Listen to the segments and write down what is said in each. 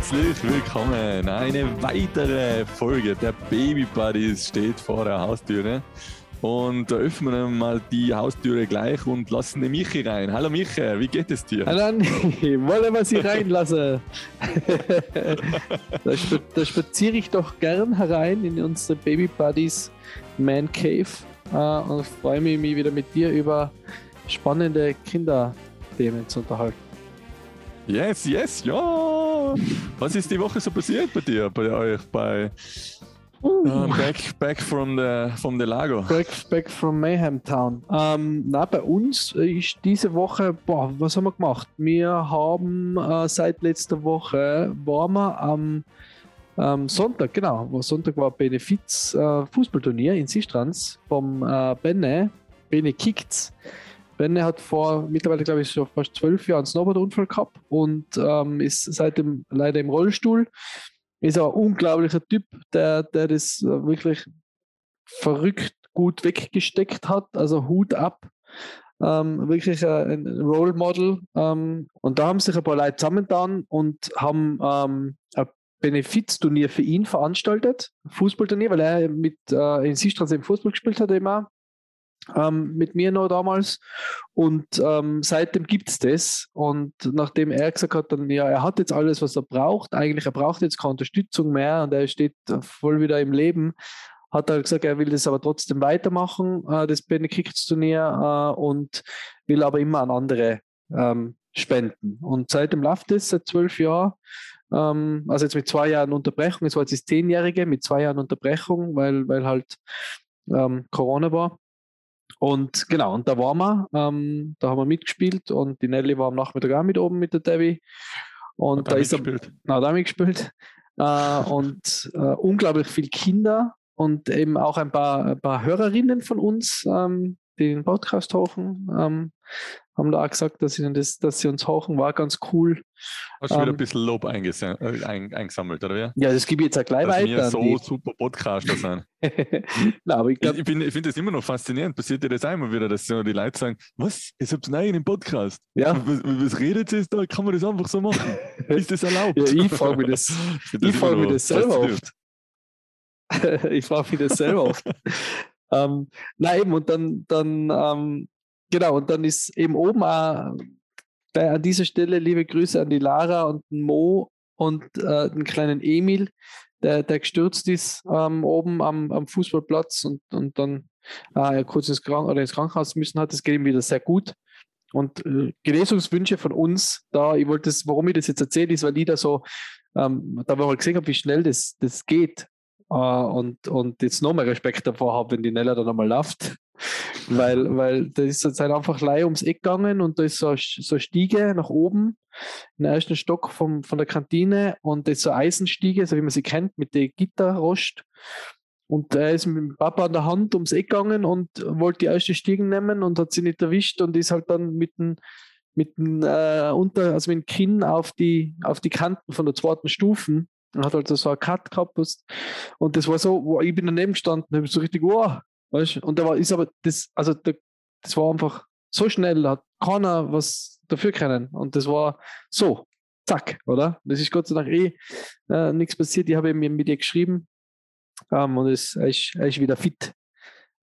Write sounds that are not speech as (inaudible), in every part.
herzlich willkommen. Eine weitere Folge der Baby Buddies steht vor der Haustüre. Und da öffnen wir mal die Haustüre gleich und lassen den Michi rein. Hallo Michi, wie geht es dir? Hallo (laughs) wollen wir Sie reinlassen? (laughs) da, sp da spaziere ich doch gern herein in unsere Baby Buddies Man Cave äh, und freue mich, mich wieder mit dir über spannende Kinderthemen zu unterhalten. Yes, yes, ja. Was ist die Woche so passiert bei dir, bei euch, bei uh, back, back from the, from the Lago? Back, back from Mayhem Town. Ähm, na, bei uns ist diese Woche, boah, was haben wir gemacht? Wir haben äh, seit letzter Woche, waren wir am ähm, Sonntag, genau, Sonntag war Benefiz äh, Fußballturnier in Sistrans vom äh, Benne, Bene Kicks. Benne hat vor mittlerweile, glaube ich, schon fast zwölf Jahren einen Snowboard-Unfall gehabt und ähm, ist seitdem leider im Rollstuhl. Ist ein unglaublicher Typ, der, der das wirklich verrückt gut weggesteckt hat. Also Hut ab. Ähm, wirklich ein Role Model. Ähm, und da haben sich ein paar Leute zusammengetan und haben ähm, ein Benefizturnier für ihn veranstaltet. Fußballturnier, weil er mit äh, in Sistraße im Fußball gespielt hat immer ähm, mit mir noch damals. Und ähm, seitdem gibt es das. Und nachdem er gesagt hat, dann, ja, er hat jetzt alles, was er braucht, eigentlich, er braucht jetzt keine Unterstützung mehr und er steht voll wieder im Leben, hat er gesagt, er will das aber trotzdem weitermachen, äh, das Benekicks-Turnier, äh, und will aber immer an andere ähm, spenden. Und seitdem läuft es, seit zwölf Jahren. Ähm, also jetzt mit zwei Jahren Unterbrechung, es war jetzt das Zehnjährige mit zwei Jahren Unterbrechung, weil, weil halt ähm, Corona war. Und genau, und da waren wir, ähm, da haben wir mitgespielt und die Nelly war am Nachmittag auch mit oben mit der Debbie. Und hat da ist er, na, da mitgespielt. Äh, und äh, unglaublich viele Kinder und eben auch ein paar, ein paar Hörerinnen von uns, ähm, die den Podcast hochen, ähm, haben da auch gesagt, dass sie, das, dass sie uns hochen, war ganz cool. Hast du ähm, wieder ein bisschen Lob äh, eingesammelt, oder wie? Ja, das gebe ich jetzt auch gleich dass weiter. Wir so die... super Podcaster sind. (laughs) Nein, ich, ich, ich, ich finde das immer noch faszinierend. Passiert dir das einmal wieder, dass die Leute sagen, was, ihr habt einen eigenen Podcast? Ja. Was, was redet ihr da? Kann man das einfach so machen? (laughs) Ist das erlaubt? ja, ich frage mich das, (laughs) ich frage mich das selber oft. ich frage mich das selber oft. ähm, nein, eben, und dann, dann ähm, Genau, und dann ist eben oben auch bei, an dieser Stelle liebe Grüße an die Lara und den Mo und äh, den kleinen Emil, der, der gestürzt ist ähm, oben am, am Fußballplatz und, und dann äh, kurz ins, Krank oder ins Krankenhaus müssen hat. Das geht ihm wieder sehr gut. Und äh, Genesungswünsche von uns, da, ich wollte das, warum ich das jetzt erzähle, ist, weil ich da so, ähm, da wir mal gesehen haben, wie schnell das, das geht. Äh, und, und jetzt noch mehr Respekt davor habe, wenn die Nella dann einmal läuft (laughs) weil, weil da ist jetzt halt einfach Leih ums Eck gegangen und da ist so, so eine Stiege nach oben, im ersten Stock vom, von der Kantine und das ist so eine Eisenstiege, so wie man sie kennt, mit der Gitterrost. Und er ist mit dem Papa an der Hand ums Eck gegangen und wollte die erste Stiegen nehmen und hat sie nicht erwischt und ist halt dann mit dem, mit dem, äh, unter, also mit dem Kinn auf die, auf die Kanten von der zweiten Stufen und hat halt so einen Cut gehabt. Und das war so, wo ich bin daneben gestanden, habe so richtig, wow, Weißt? Und da war, ist aber das, also da, das war einfach so schnell, hat keiner was dafür können. Und das war so, zack, oder? Das ist Gott sei Dank eh äh, nichts passiert. Ich habe eben mit ihr geschrieben ähm, und es, er, ist, er ist wieder fit.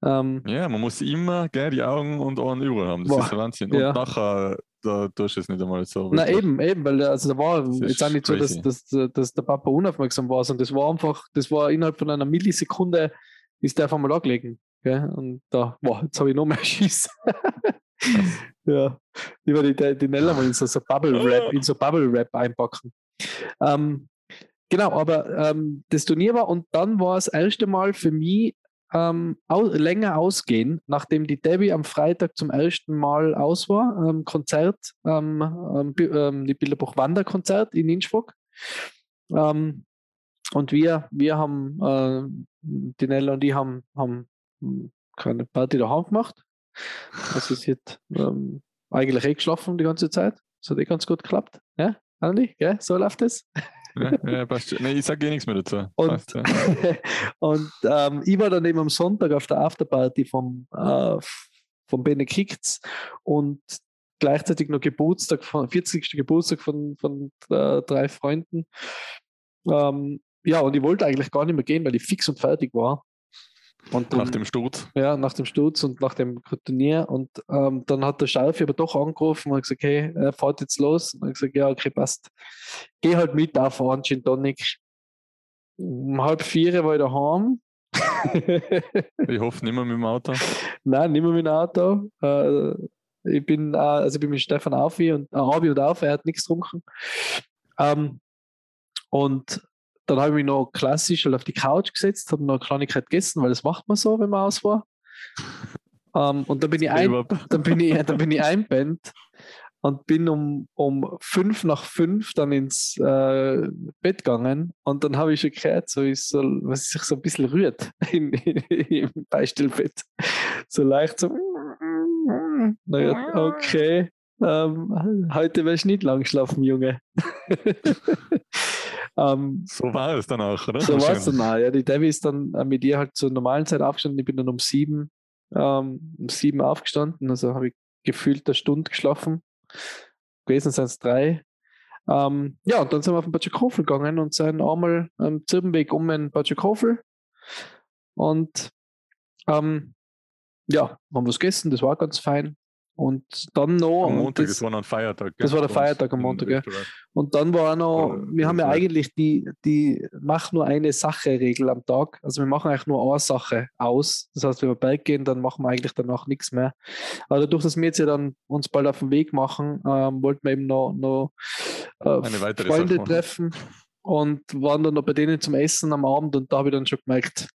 Ähm, ja, man muss immer gell, die Augen und Ohren über haben. Das boah, ist der Wahnsinn. Und ja. nachher da tust du es nicht einmal so. Na eben, eben, weil also da war jetzt auch nicht crazy. so, dass, dass, dass der Papa unaufmerksam war, sondern das war einfach, das war innerhalb von einer Millisekunde, ist der einfach mal angelegen. Gell? Und da, boah, jetzt habe ich noch mehr Schiss. (laughs) ja, ich werde die, die Nella mal in so, so Bubble Wrap, (laughs) in so Bubble Wrap einpacken. Ähm, genau, aber ähm, das Turnier war und dann war es das erste Mal für mich ähm, au länger ausgehen, nachdem die Debbie am Freitag zum ersten Mal aus war, ähm, Konzert, ähm, ähm, ähm die Bilderbuch Wanderkonzert in Innsbruck. Ähm, und wir, wir haben, äh, die Nella und die haben, haben keine Party daheim gemacht. Das ist jetzt ähm, eigentlich eh geschlafen die ganze Zeit. Das hat eh ganz gut geklappt. Ja, Andi? Ja, so läuft es. Ja, ja, passt. Nee, ich sage eh nichts mehr dazu. Und, passt, ja. (laughs) und ähm, ich war dann eben am Sonntag auf der Afterparty vom, äh, vom Benekicts und gleichzeitig noch Geburtstag von 40. Geburtstag von, von äh, drei Freunden. Ähm, ja, und ich wollte eigentlich gar nicht mehr gehen, weil ich fix und fertig war. Und dann, nach dem Sturz? Ja, nach dem Sturz und nach dem Turnier. Und ähm, dann hat der Schalfi aber doch angerufen und gesagt, hey, er fährt jetzt los. Und ich gesagt, ja, okay, passt. Geh halt mit auf einen Gin Tonic. Um halb vier war ich daheim. (laughs) ich hoffe nicht mehr mit dem Auto. Nein, nicht mehr mit dem Auto. Äh, ich bin, äh, also ich bin mit Stefan Aufi und äh, Abi und auf, er hat nichts getrunken. Ähm, und dann habe ich mich noch klassisch halt auf die Couch gesetzt, habe noch eine Kleinigkeit gegessen, weil das macht man so, wenn man aus war. Um, (laughs) ähm, und dann bin ich ein, dann bin ich, (laughs) dann bin ich einpennt und bin um, um fünf nach fünf dann ins äh, Bett gegangen und dann habe ich schon gehört, so ist so, was sich so ein bisschen rührt in, (laughs) in, im Beistellbett. So leicht so. Naja, okay. Ähm, heute werde ich nicht lang schlafen, Junge. Ähm, so war es dann auch, oder? So war es dann auch, ja. Die Debbie ist dann äh, mit ihr halt zur normalen Zeit aufgestanden. Ich bin dann um sieben, ähm, um sieben aufgestanden. Also habe ich gefühlt eine Stunde geschlafen. Gewesen sind es drei. Ähm, ja, und dann sind wir auf den Batschakofel gegangen und sind einmal am Zirbenweg um den Batschakofel. Und ähm, ja, haben was gegessen, das war ganz fein. Und dann noch. Am Montag, das, das war noch ein Feiertag. Das war der Feiertag am Montag, ja. Und dann war auch noch, wir haben ja eigentlich die, die, machen nur eine Sache-Regel am Tag. Also wir machen eigentlich nur eine Sache aus. Das heißt, wenn wir Berg gehen, dann machen wir eigentlich danach nichts mehr. Aber dadurch, dass wir jetzt ja dann uns bald auf den Weg machen, ähm, wollten wir eben noch, noch äh, Freunde treffen und waren dann noch bei denen zum Essen am Abend und da habe ich dann schon gemerkt,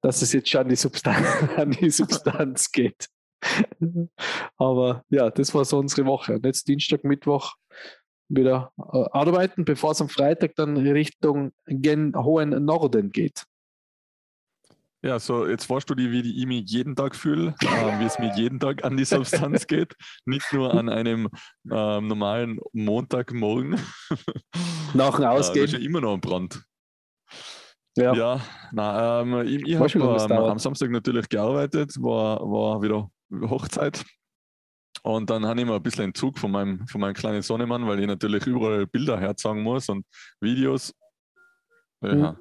dass es jetzt schon an die Substanz, (laughs) an die Substanz geht. (laughs) Aber ja, das war so unsere Woche. Und jetzt Dienstag, Mittwoch wieder äh, arbeiten, bevor es am Freitag dann Richtung gen hohen Norden geht. Ja, so jetzt weißt du, wie ich mich jeden Tag fühle, (laughs) äh, wie es mir jeden Tag an die Substanz geht, nicht nur an einem äh, normalen Montagmorgen. (laughs) Nach dem Ausgehen. Äh, ja immer noch ein Brand. Ja, ja na, ähm, ich, ich habe ähm, am Samstag natürlich gearbeitet, war, war wieder Hochzeit. Und dann habe ich mir ein bisschen Entzug von meinem, von meinem kleinen Sonnemann, weil ich natürlich überall Bilder herzeigen muss und Videos. Ja. Mhm.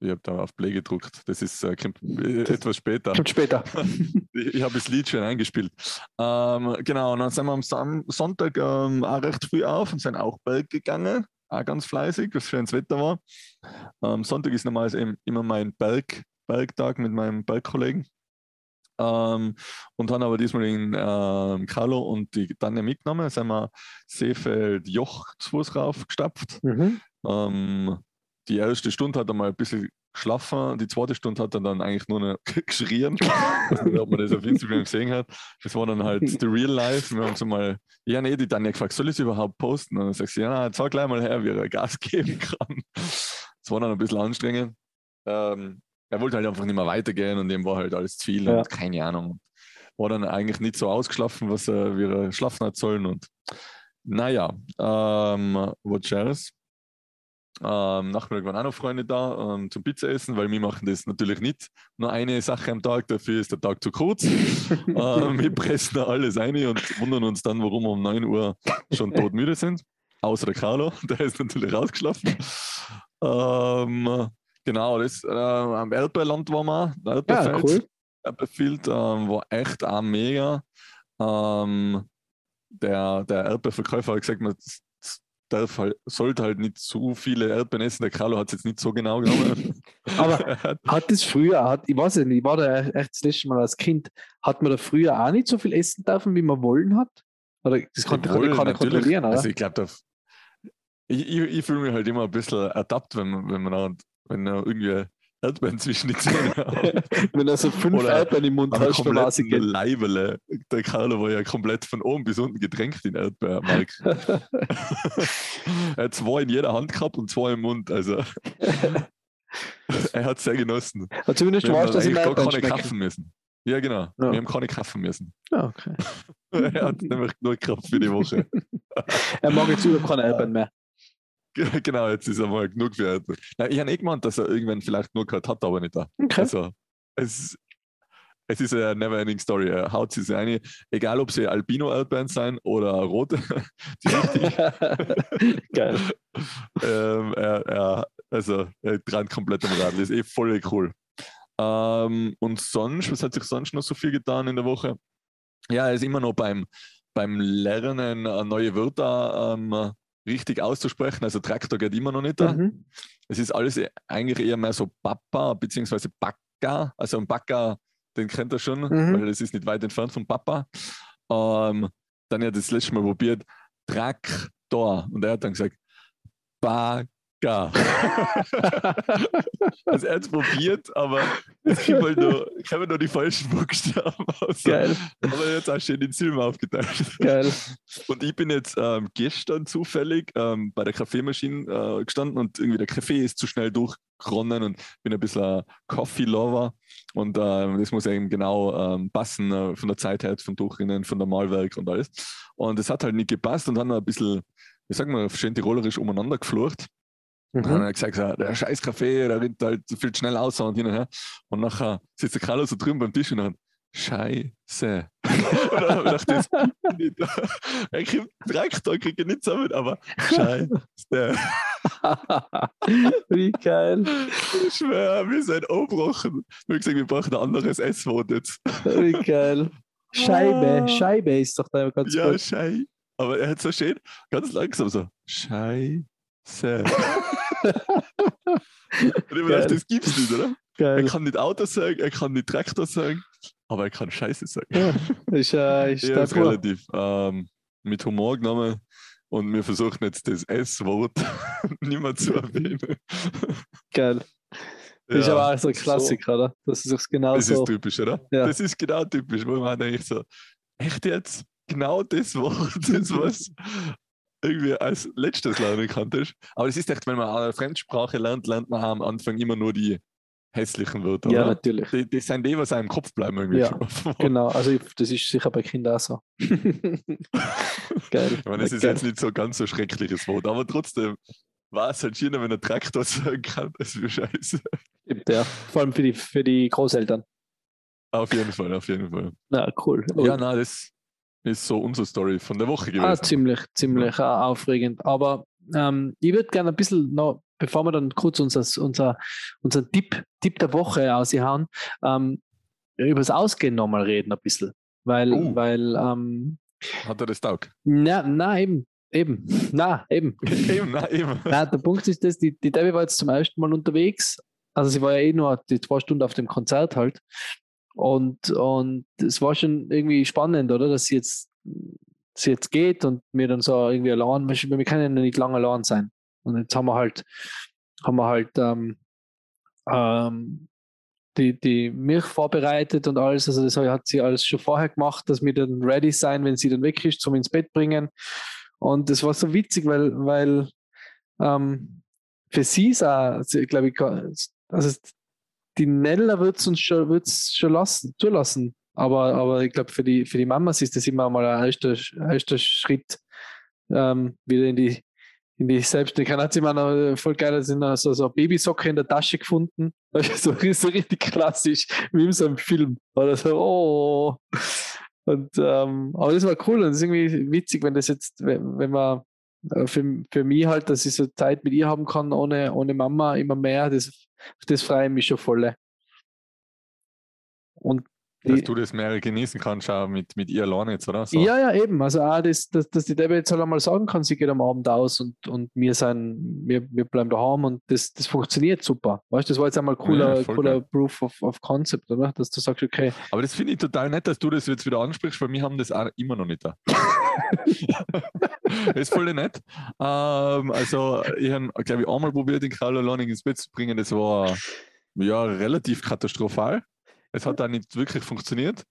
Ich habe da auf Play gedruckt. Das ist äh, äh etwas später. Kommt später. (laughs) ich, ich habe das Lied schon eingespielt. Ähm, genau, und dann sind wir am Sam Sonntag ähm, auch recht früh auf und sind auch Berg gegangen. Auch ganz fleißig, was schönes Wetter war. Ähm, Sonntag ist normalerweise immer mein Berg, Bergtag mit meinem Bergkollegen. Ähm, und haben aber diesmal den ähm, Carlo und die Tanja mitgenommen. sind wir Seefeld Joch zu Fuß raufgestapft. Mhm. Ähm, die erste Stunde hat er mal ein bisschen geschlafen, die zweite Stunde hat er dann eigentlich nur noch (laughs) geschrien. ob man das auf Instagram gesehen hat. Das war dann halt the real life. Wir haben so mal, ja, nee, die Tanja gefragt, soll ich es überhaupt posten? Und dann sagst du, ja, na, zeig gleich mal her, wie er Gas (laughs) geben kann. Das war dann ein bisschen anstrengend. Ähm, er wollte halt einfach nicht mehr weitergehen und dem war halt alles zu viel ja. und keine Ahnung. War dann eigentlich nicht so ausgeschlafen, was er, wie er schlafen hat sollen. Und naja, ähm, what shares? Ähm, Nachmittag waren auch noch Freunde da ähm, zum Pizza essen, weil wir machen das natürlich nicht. Nur eine Sache am Tag, dafür ist der Tag zu kurz. (laughs) ähm, wir pressen da alles ein und wundern uns dann, warum wir um 9 Uhr schon todmüde sind. Außer der Carlo, (laughs) der ist natürlich rausgeschlafen. Ähm, Genau, das äh, am Erdbeerland waren wir, Erdbeerfeld. Ja, cool. Erdbeerfeld ähm, war echt auch mega. Ähm, der, der Erdbeerverkäufer hat gesagt, man darf halt, sollte halt nicht zu viele Erdbeeren essen. Der Carlo hat es jetzt nicht so genau genommen. (laughs) Aber hat es früher, hat, ich weiß nicht, ich war da echt das letzte Mal als Kind, hat man da früher auch nicht so viel essen dürfen, wie man wollen hat? Oder das konnte Wohl, kann ich kontrollieren, oder? Also ich glaube, ich, ich, ich fühle mich halt immer ein bisschen ertappt, wenn man, wenn man wenn er irgendwie Erdbeeren zwischen die Zähne (laughs) hat. Wenn er so fünf Oder Erdbeeren im Mund hat, komplett ein Leibele. Der Carlo war ja komplett von oben bis unten getränkt in Erdbeermark. (laughs) er hat zwei in jeder Hand gehabt und zwei im Mund. Also (laughs) er hat es sehr genossen. Aber zumindest du weißt, dass ich gar keine kaufen müssen. Ja, genau. Ja. Wir haben keine kaufen müssen. Ja, okay. er hat nämlich genug Kraft für die Woche. er mag jetzt überhaupt keine Erdbeeren mehr. Genau, jetzt ist er mal genug für heute. Na, ich habe eh gemeint, dass er irgendwann vielleicht nur gehabt hat, aber nicht da. Okay. Also, es, es ist eine never-ending Story. Er haut sie sich eine, egal ob sie Albino-Erdbeeren sein oder rote. (laughs) (laughs) Geil. ähm, er, er, also, er dran komplett am Rad. Das ist eh voll cool. Ähm, und sonst, was hat sich sonst noch so viel getan in der Woche? Ja, er ist immer noch beim, beim Lernen, äh, neue Wörter ähm, richtig auszusprechen. Also Traktor geht immer noch nicht da. Mhm. Es ist alles e- eigentlich eher mehr so Papa bzw. Backa. Also ein Backa, den kennt er schon, Mhm. weil es ist nicht weit entfernt vom Papa. Ähm, dann hat er das letzte Mal probiert, Traktor. Und er hat dann gesagt, Bagger. (laughs) also er hat es probiert, aber es gibt halt nur, kommen nur die falschen Buchstaben aus. Geil, Aber er hat auch schön den Silben aufgeteilt. geil. Und ich bin jetzt ähm, gestern zufällig ähm, bei der Kaffeemaschine äh, gestanden und irgendwie der Kaffee ist zu schnell durchgeronnen und bin ein bisschen ein Coffee-Lover. Und ähm, das muss eben genau ähm, passen äh, von der Zeit her, von Durchrinnen, von der Malwerk und alles. Und es hat halt nicht gepasst und dann ein bisschen, ich sag mal, schön tirolerisch umeinander geflucht. Und dann hat Mhm. er gesagt, so, der scheiß Kaffee, der rennt halt viel schnell aus und hin und her. Und nachher sitzt der Carlo so drüben beim Tisch und dann, Scheiße. (laughs) und dann habe ich. Er kriegt kriegt er nicht zusammen, aber Scheiße. (laughs) Wie geil. Ich schwöre, wir sind aufgebrochen. Wir haben gesagt, wir brauchen ein anderes S-Wort jetzt. Wie geil. Scheibe, Scheibe ist doch da ganz Ja, gut. Schei. Aber er hat so schön, ganz langsam so, Scheiße. (laughs) Und ich gedacht, das gibt's nicht, oder? Er Geil. kann nicht Auto sagen, er kann nicht Traktor sagen, aber er kann Scheiße sagen. Ja, ist, äh, ist Ja, ist relativ ähm, mit Humor genommen und wir versuchen jetzt das S-Wort (laughs) nicht mehr zu erwähnen. Geil. Das ist Ja, aber auch so ein Klassiker, oder? Das ist auch genau Das so. ist typisch, oder? Ja. Das ist genau typisch, wo man eigentlich so, echt jetzt? Genau das Wort, (laughs) das was irgendwie als letztes lernen kanntest. Aber es ist echt, wenn man eine Fremdsprache lernt, lernt man am Anfang immer nur die hässlichen Wörter. Ja, oder? natürlich. Die, die sind die, was einem im Kopf bleiben irgendwie. Ja, Genau, also ich, das ist sicher bei Kindern auch so. (laughs) Geil. Ich meine, es ist Geil. jetzt nicht so ganz so schreckliches Wort, aber trotzdem war es halt schöner, wenn ein Traktor (laughs) sagen kann, das wäre scheiße. Ja. Vor allem für die, für die Großeltern. Auf jeden Fall, auf jeden Fall. Na, cool. Ja, nein, das ist so unsere Story von der Woche gewesen. Ah, ziemlich, ziemlich äh, aufregend. Aber ähm, ich würde gerne ein bisschen noch, bevor wir dann kurz unser, unser, unseren Tipp, Tipp der Woche aushauen, ähm, über das Ausgehen nochmal reden ein bisschen. Weil, Oh. weil, ähm, Hat er das taugt? na, na, eben, eben, na, eben. (laughs) eben, nein, eben. Na, der Punkt ist das, die, die Debbie war jetzt zum ersten Mal unterwegs. Also sie war ja eh nur die zwei Stunden auf dem Konzert halt. Und, und es war schon irgendwie spannend, oder? Dass sie jetzt, sie jetzt geht und mir dann so irgendwie allein, wir können ja nicht lange allein sein. Und jetzt haben wir halt, haben wir halt ähm, ähm, die, die Milch vorbereitet und alles. Also das hat sie alles schon vorher gemacht, dass wir dann ready sein, wenn sie dann weg ist, zum ins Bett bringen. Und das war so witzig, weil, weil ähm, für sie ist auch, glaube ich, also die Nella wird es uns schon, wird's schon lassen, zulassen. Aber, aber ich glaube, für die, für die Mamas ist das immer mal ein erster, erster Schritt ähm, wieder in die, in die Selbstständigkeit. Hat sie mal voll geil, sind so, so eine Babysocke in der Tasche gefunden. (laughs) So, so richtig klassisch, wie in so einem Film. Oder so, oh. Und, ähm, aber das war cool und es ist irgendwie witzig, wenn das jetzt, wenn, wenn man für, für mich halt, dass ich so Zeit mit ihr haben kann, ohne, ohne Mama immer mehr, das, das freue ich mich schon voll. Und Dass die, du das mehr genießen kannst, auch mit, mit ihr alleine jetzt, oder? So. ja, ja, eben. Also auch das, dass, dass die Debbie jetzt halt einmal sagen kann, sie geht am Abend aus und, und wir sein, wir, wir bleiben daheim und das, das funktioniert super. Weißt du, das war jetzt einmal cooler, Ja, cooler geil. Proof of, of Concept, oder? Dass du sagst, okay, Aber das finde ich total nett, dass du das jetzt wieder ansprichst, weil wir haben das auch immer noch nicht da. das (laughs) ist voll nett. Ähm, also, ich habe, glaube ich, einmal probiert, den Carlo Learning ins Bett zu bringen. Das war ja relativ katastrophal. Es hat auch nicht wirklich funktioniert.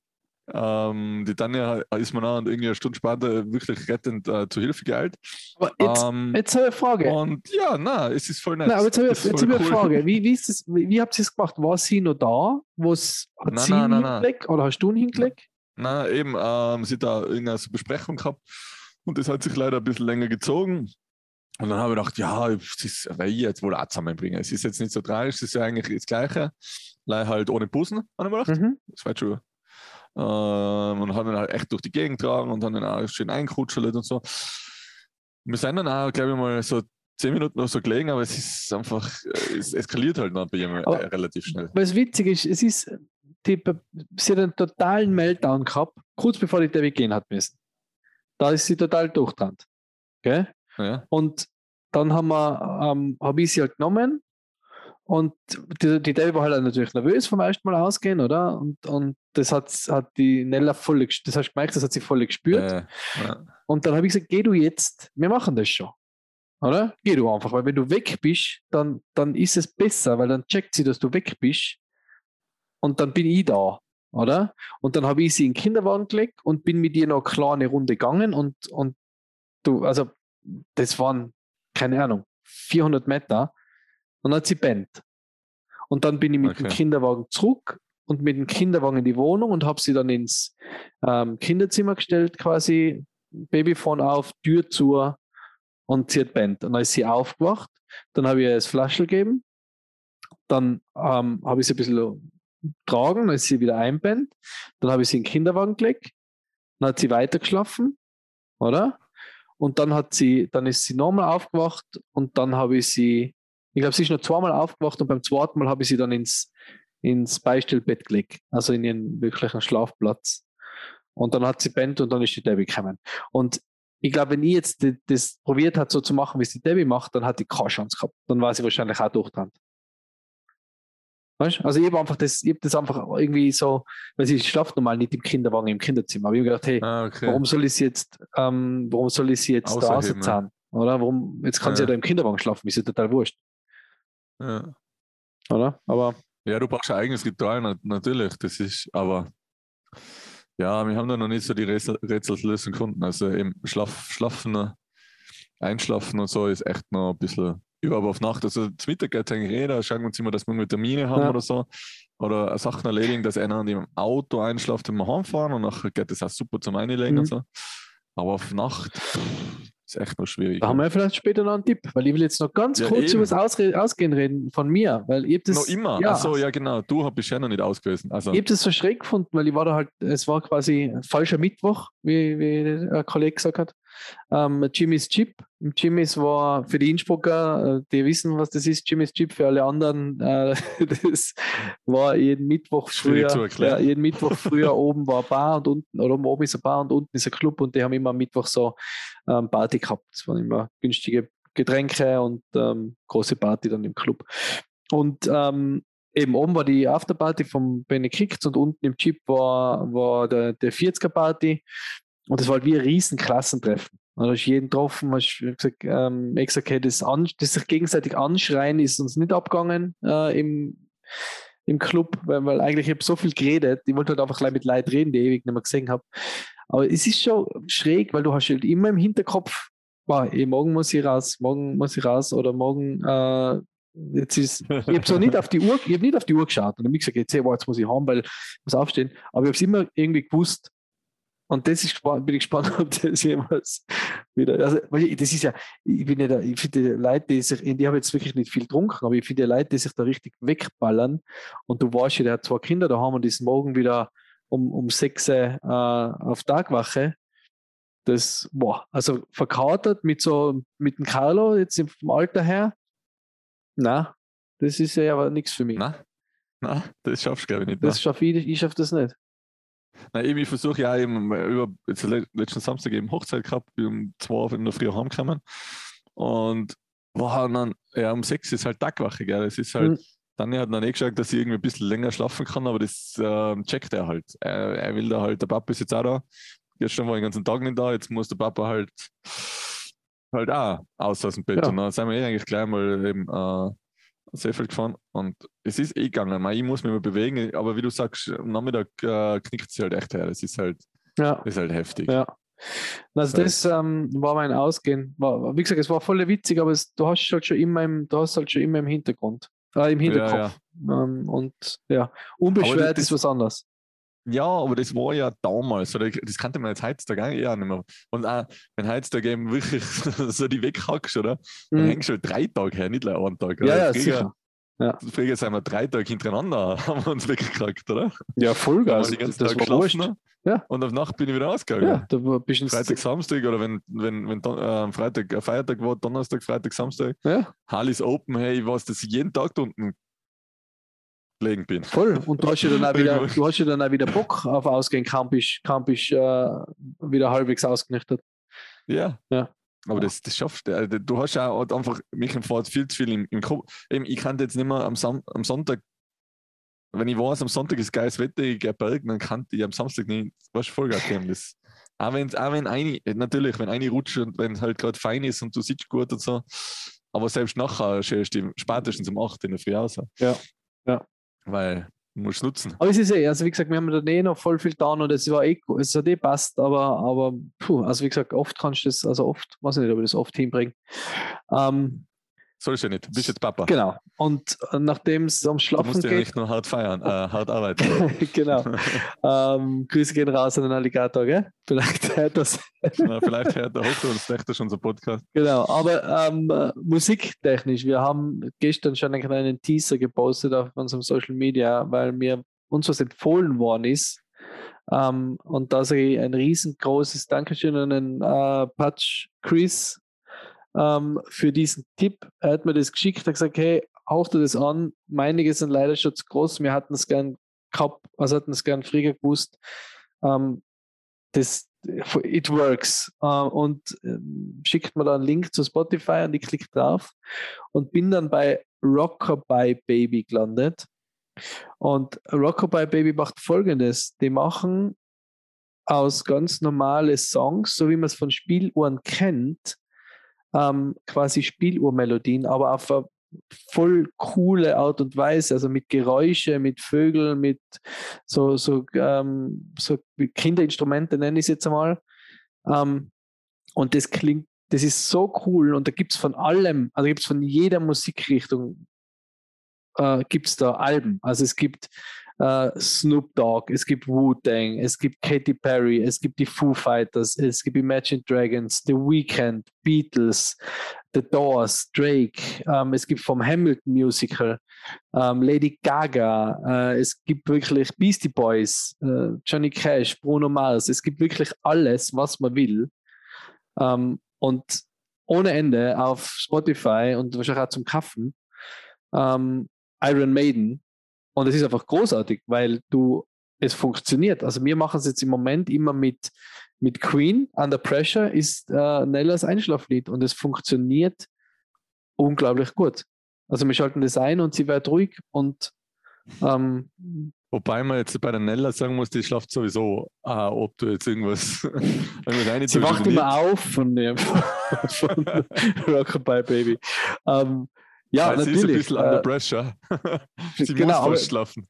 Ähm, die Tanja ist mir dann irgendwie eine Stunde später wirklich rettend äh, zu Hilfe geeilt. aber jetzt, Ähm, jetzt habe ich eine Frage. und ja, na, es ist voll nett. Nein, aber jetzt habe ich, jetzt habe ich eine cool. Frage. Wie, wie, ist das, wie, wie habt ihr es gemacht? War sie noch da? Wo's, hat Nein, sie nein, nein, nein. hingelegt oder hast du ihn hingelegt? Na, eben, ähm, sie hat da irgendeine Besprechung gehabt und das hat sich leider ein bisschen länger gezogen. Und dann habe ich gedacht, ja, das weil ich jetzt wohl auch zusammenbringen. Es ist jetzt nicht so tragisch, es ist ja eigentlich das Gleiche. Leider halt ohne Bussen, habe ich mir gedacht. Mhm. Das war schon. Ähm, und haben dann halt echt durch die Gegend getragen und dann auch schön einkutschelt und so. Wir sind dann auch, glaube ich, mal so zehn Minuten noch so gelegen, aber es ist einfach, äh, es eskaliert halt noch bei jemandem äh, relativ schnell. Was witzig ist, es ist, die, sie hat einen totalen Meltdown gehabt, kurz bevor die Debbie gehen hat müssen. Da ist sie total durchtrannt. Okay? Ja, Und dann haben wir, ähm, habe ich sie halt genommen und die, die Debbie war halt natürlich nervös vom ersten Mal ausgehen, oder? Und, und das hat, hat die Nella voll, das hast du gemerkt, das hat sie voll gespürt. äh, ja. Und dann habe ich gesagt, geh du jetzt, wir machen das schon. Oder? Geh du einfach, weil wenn du weg bist, dann, dann ist es besser, weil dann checkt sie, dass du weg bist und dann bin ich da, oder? Und dann habe ich sie in den Kinderwagen gelegt und bin mit ihr noch eine kleine Runde gegangen und, und du, also das waren, keine Ahnung, 400 Meter und dann hat sie pennt. Und dann bin ich mit dem Okay. Kinderwagen zurück und mit dem Kinderwagen in die Wohnung und habe sie dann ins ähm, Kinderzimmer gestellt, quasi Babyphone auf, Tür zu und sie hat pennt. Und dann ist sie aufgewacht, dann habe ich ihr das Flaschel gegeben, dann ähm, habe ich sie ein bisschen tragen, dann ist sie wieder einpennt, dann habe ich sie in den Kinderwagen gelegt, dann hat sie weitergeschlafen, oder? Und dann hat sie, dann ist sie nochmal aufgewacht und dann habe ich sie, ich glaube, sie ist noch zweimal aufgewacht und beim zweiten Mal habe ich sie dann ins, ins Beistellbett gelegt, also in ihren wirklichen Schlafplatz. Und dann hat sie pennt und dann ist die Debbie gekommen. Und ich glaube, wenn ich jetzt die, das probiert hat, so zu machen, wie es die Debbie macht, dann hat die keine Chance gehabt. Dann war sie wahrscheinlich auch durchtrannt. Weißt du? Also ich habe einfach das, ich hab das einfach irgendwie so, weil sie schlaft normal nicht im Kinderwagen, im Kinderzimmer. Aber ich habe gedacht, hey, Ah, okay. warum soll ich sie jetzt, ähm, warum soll ich sie jetzt da Außerheben, auszahlen? Oder warum, jetzt kann sie ja Ja. da im Kinderwagen schlafen, ist ja total wurscht, Ja. oder? Aber ja, du brauchst ein eigenes Ritual, na- natürlich. Das ist, aber ja, wir haben da noch nicht so die Rätsel, Rätselslösung gefunden. Also eben Schlaf, Schlafen, Einschlafen und so ist echt noch ein bisschen überhaupt auf Nacht. Also Mittag geht es eigentlich eh, da schauen wir uns immer, dass wir Termine haben Ja. oder so. Oder Sachen erledigen, dass einer an dem Auto einschlaft, wenn wir heimfahren und nachher geht das auch super zum Einlegen Mhm. und so. Aber auf Nacht ist echt noch schwierig. da haben wir vielleicht später noch einen Tipp, weil ich will jetzt noch ganz Ja, kurz eben. über das Ausre Ausgehen reden von mir, weil ich hab das. noch immer. Ja, Achso, ja, genau. Du bist ja noch nicht ausgewesen. Also, Ich habe das so schräg gefunden, weil ich war da halt, es war quasi ein falscher Mittwoch, wie, wie ein Kollege gesagt hat. Ähm, Jimmy's Chip. Jimmy's war für die Innsbrucker, äh, die wissen, was das ist, Jimmy's Chip für alle anderen. Äh, (laughs) das war jeden Mittwoch früher. Ja, jeden Mittwoch früher (laughs) oben war Bar und unten, oder oben ist eine Bar und unten ist ein Club und die haben immer am Mittwoch so ähm, Party gehabt. Das waren immer günstige Getränke und ähm, große Party dann im Club. Und ähm, eben oben war die Afterparty vom Benedikt und unten im Chip war, war der, der 40er Party. Und das war halt wie ein riesen Klassentreffen. Da hast jeden getroffen, hast gesagt, ähm, gesagt, hey, das, an, das sich gegenseitig anschreien ist uns nicht abgegangen äh, im, im Club, weil, weil eigentlich ich habe so viel geredet. Ich wollte halt einfach gleich mit Leuten reden, die ich ewig nicht mehr gesehen habe. Aber es ist schon schräg, weil du hast halt immer im Hinterkopf, boah, morgen muss ich raus, morgen muss ich raus oder morgen äh, jetzt ist, ich habe so nicht auf die und habe ich haben, ich ich habe das ist gespannt, bin ich gespannt, (laughs) ob das jemals wieder. Also, ich- das ist ja, ich bin ja da, ich finde die Leute, die sich, die haben jetzt wirklich nicht viel getrunken, aber ich finde die Leute, die sich da richtig wegballern. Und du weißt ja, der hat zwei Kinder daheim und ist morgen wieder um, um sechs äh, auf Tagwache. Das, boah, also verkatert mit so, mit dem Carlo, jetzt vom Alter her. Na, das ist ja aber nichts für mich. na, na, das schaffst du, glaube ich, nicht. Das schaffe ich, ich schaffe das nicht. Nein, eben, ich versuche ja eben über jetzt le- letzten Samstag eben Hochzeit gehabt, bin um zwei in der Früh heimgekommen und war dann, ja, um sechs ist halt Tagwache, gell. Es ist halt, Mhm. dann hat dann eh gesagt, dass ich irgendwie ein bisschen länger schlafen kann, aber das ähm, checkt er halt. Er, er will da halt, der Papa ist jetzt auch da. Gestern war ich den ganzen Tag nicht da, jetzt muss der Papa halt halt auch aus aus dem Bett. Ja. Und dann sind wir eh eigentlich gleich mal eben äh, Seefeld gefahren und es ist eh gegangen. Ich muss mich mal bewegen, aber wie du sagst, am Nachmittag äh, knickt sie halt echt her. Das ist halt, Ja. ist halt heftig. Ja. Also Das ähm, war mein Ausgehen. War, wie gesagt, es war voll witzig, aber es, du hast halt schon immer im, du hast halt schon immer im Hintergrund. Äh, Im Hinterkopf. Ähm, und ja, unbeschwert das- ist was anderes. Ja, aber das war ja damals, oder das kannte man jetzt heutzutage eigentlich auch nicht mehr. Und auch, wenn heutzutage eben wirklich (laughs) so die weghackst, oder? Dann Mhm. hängst du halt drei Tage her, nicht einen Tag. Ja, oder? ja, früher, sicher. Ja. früher sind wir drei Tage hintereinander, (laughs) haben wir uns weggekackt, oder? Ja, voll geil. Das, Tag war geschlafen. Ja. Und auf Nacht bin ich wieder ausgegangen. Ja, da war- ins- Freitag, Samstag oder wenn, wenn, wenn äh, am Freitag ein Feiertag war, Donnerstag, Freitag, Samstag, Ja, Hallis Open, hey, ich weiß, dass ich jeden Tag da unten gelegen bin. voll. Und du hast ja dann auch (laughs) wieder, du hast ja dann auch wieder Bock auf Ausgehen. Camp ist äh, wieder halbwegs ausgenüchtert. Ja. Ja. Aber das, das schaffst du. Äh, Du hast ja auch einfach, mich fährt viel zu viel im, im Kopf. Eben, ich kann jetzt nicht mehr am, Sam am Sonntag, wenn ich weiß, am Sonntag ist geiles Wetter, ich gehe Berg, dann kann ich am Samstag nicht, was Vollgas geben. Das, auch, wenn, auch wenn eine, natürlich, wenn eine rutscht und wenn es halt gerade fein ist und du sitzt gut und so, aber selbst nachher schälst du spätestens um 8 in der Früh aus. Ja. Ja. Weil du musst nutzen. Aber es ist eh, also wie gesagt, wir haben dann eh noch voll viel getan und es war eh, es hat eh passt, aber, aber puh, also wie gesagt, oft kannst du das, also oft, weiß ich nicht, ob ich das oft hinbringe. Ähm, Sollst du ja nicht. Du bist jetzt Papa. genau. Und äh, nachdem es am Du Schlafen musst ja geht, nicht nur hart feiern, äh, (laughs) hart arbeiten. genau. (laughs) ähm, Grüße gehen raus an den Alligator, gell? Vielleicht hört das. Na, vielleicht hört der Hocker und das schon unser Podcast. Genau, aber ähm, äh, musiktechnisch, wir haben gestern schon einen kleinen Teaser gepostet auf unserem Social Media, weil mir uns was empfohlen worden ist. Ähm, und da sage ich ein riesengroßes Dankeschön an den äh, Patch Chris ähm, für diesen Tipp. Er hat mir das geschickt, hat gesagt, hey, hauch dir das an. Meinige sind leider schon zu groß. Wir hatten es gern gehabt, also hatten es gern früher gewusst. Ähm, das, it works. Äh, und ähm, schickt mir da einen Link zu Spotify und ich klicke drauf und bin dann bei Rockabye Baby gelandet. Und Rockabye Baby macht folgendes: Die machen aus ganz normale Songs, so wie man es von Spieluhren kennt, ähm, quasi Spieluhrmelodien, aber auf eine voll coole Art und Weise, also mit Geräusche, mit Vögeln, mit so, so, ähm, so Kinderinstrumente, nenne ich es jetzt einmal. Ähm, und das klingt, das ist so cool und da gibt es von allem, also gibt es von jeder Musikrichtung, äh, gibt es da Alben. Also es gibt äh, Snoop Dogg, es gibt Wu-Tang, es gibt Katy Perry, es gibt die Foo Fighters, es gibt Imagine Dragons, The Weeknd, Beatles, The Doors, Drake, ähm, es gibt vom Hamilton Musical, ähm, Lady Gaga, äh, es gibt wirklich Beastie Boys, äh, Johnny Cash, Bruno Mars, es gibt wirklich alles, was man will. Ähm, und ohne Ende auf Spotify und wahrscheinlich auch zum Kaffen. Ähm, Iron Maiden. Und es ist einfach großartig, weil du, es funktioniert. Also wir machen es jetzt im Moment immer mit, mit Queen, Under Pressure ist äh, Nellas Einschlaflied und es funktioniert unglaublich gut. Also wir schalten das ein und sie wird ruhig und ähm, Wobei man jetzt bei der Nella sagen muss, die schlaft sowieso, ah, ob du jetzt irgendwas, (laughs) sie wacht immer auf von dem (laughs) von (laughs) Rockabye Baby. Ähm, ja, Weil natürlich. Sie ist ein bisschen under äh, pressure. (laughs) sie genau, muss fast schlafen.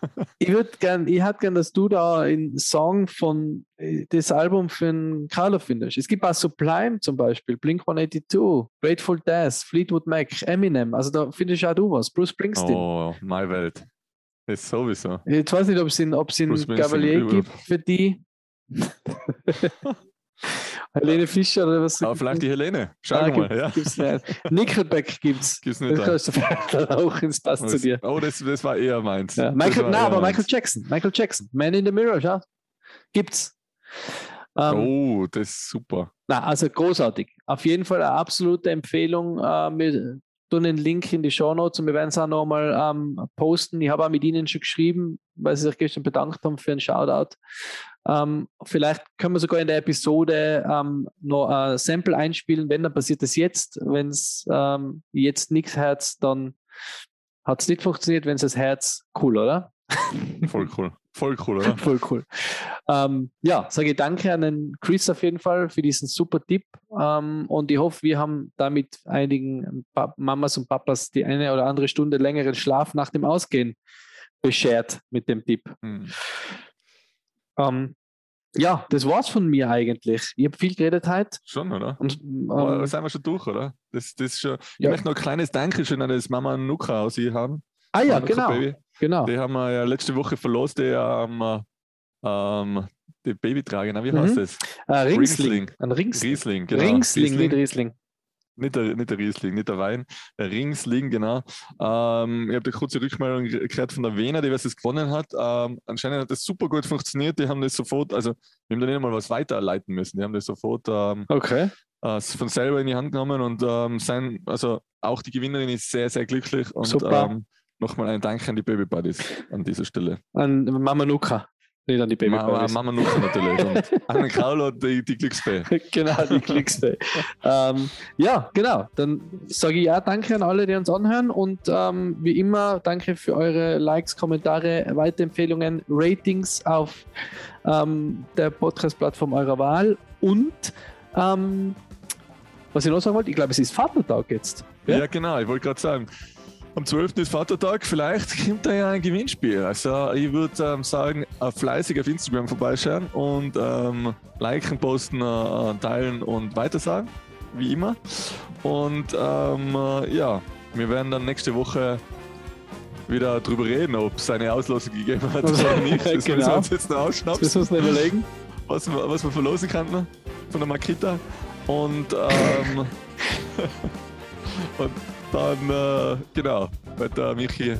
(laughs) Ich würde gern, ich hätte gern, dass du da einen Song von äh, das Album für einen Carlo findest. Es gibt auch Sublime zum Beispiel, Blink 182, Grateful Death, Fleetwood Mac, Eminem. Also da findest auch du was. Bruce Springsteen. Oh, meine Welt. Das ist sowieso. Jetzt weiß nicht, ob es in, ob es in Gavalier gibt für die. (laughs) Helene Fischer oder was? Aber vielleicht die Helene. Schau Ah, mal. gibt- Ja. gibt's nicht. (laughs) Nickelback gibt's. Gibt's nicht Das da. kannst du auch ins Pass zu dir. Oh, das, das war eher meins. Ja, Michael, eher aber meins. Michael Jackson. Michael Jackson. Man in the Mirror, schau. Gibt's. Ähm, Oh, das ist super. Na, also großartig. Auf jeden Fall eine absolute Empfehlung. Äh, wir tun den Link in die Show Notes und wir werden es auch nochmal ähm, posten. Ich habe auch mit Ihnen schon geschrieben, weil Sie sich gestern bedankt haben für einen Shoutout. Ähm, vielleicht können wir sogar in der Episode ähm, noch ein Sample einspielen. Wenn, dann passiert das jetzt. Wenn es ähm, jetzt nichts Herz, dann hat es nicht funktioniert. Wenn es das Herz, cool, oder? Voll cool. Voll cool, oder? (laughs) Voll cool. Ähm, ja, sage danke an den Chris auf jeden Fall für diesen super Tipp. Ähm, und ich hoffe, wir haben damit einigen Pa- Mamas und Papas die eine oder andere Stunde längeren Schlaf nach dem Ausgehen beschert mit dem Tipp. Hm. Ähm, ja, das war's von mir eigentlich. Ich habe viel geredet heute. Schon, oder? Und, Aber ähm, sind wir schon durch, oder? Das, das schon, ich Ja. möchte noch ein kleines Dankeschön an das Mama Nuka aus hier haben. Ah ja, genau. Baby. genau. Die haben wir ja letzte Woche verlost, die am äh, ähm, die Baby tragen. Na, wie heißt Mhm. das? Äh, Ringsling. Ringsling. Ein Ringsling. Riesling, genau. Ringsling, nicht Riesling. Nicht der, nicht der Riesling, nicht der Wein, der Ringsling, genau. Ähm, ich habe eine kurze Rückmeldung gehört von der Wiener, die was es gewonnen hat. Ähm, anscheinend hat das super gut funktioniert. Die haben das sofort, also wir haben da nicht einmal was weiterleiten müssen. Die haben das sofort ähm, Okay. äh, von selber in die Hand genommen und ähm, sein, also auch die Gewinnerin ist sehr, sehr glücklich. Und Super. Nochmal ein Dank an die Baby Buddies an dieser Stelle. An Mama Nuka. Nicht an die Baby Mama, Buddies. Mama Nuka natürlich. Und (laughs) an den Krauler die, die Glücksfee. genau, die Klicksfee. ähm, ja, genau. Dann sage ich auch Danke an alle, die uns anhören. Und ähm, wie immer, danke für eure Likes, Kommentare, Weiterempfehlungen, Ratings auf ähm, der Podcast-Plattform eurer Wahl. Und ähm, was ich noch sagen wollte, ich glaube, es ist Vatertag jetzt. Ja, Ja? genau, ich wollte gerade sagen. Am 12. ist Vatertag, vielleicht kommt da ja ein Gewinnspiel. Also ich würde ähm, sagen, fleißig auf Instagram vorbeischauen und ähm, liken, posten, äh, teilen und weitersagen, wie immer. Und ähm, äh, ja, wir werden dann nächste Woche wieder drüber reden, ob es eine Auslosung gegeben hat (laughs) oder nicht. Das müssen wir Genau. uns jetzt noch Das ausschnappen, müssen wir uns überlegen. was, wir- was wir verlosen könnten von der Makita. Und, ähm, (laughs) (laughs) und dann, äh, genau, wird der Michi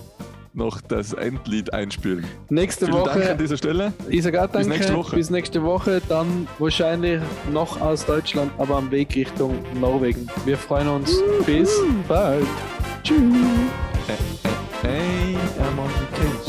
noch das Endlied einspielen. Nächste Vielen Dank Woche an dieser Stelle. Ich sage auch Bis danke. nächste Woche. Bis nächste Woche. Dann wahrscheinlich noch aus Deutschland, aber am Weg Richtung Norwegen. Wir freuen uns. Bis bald. Tschüss. Hey, I'm on vacation.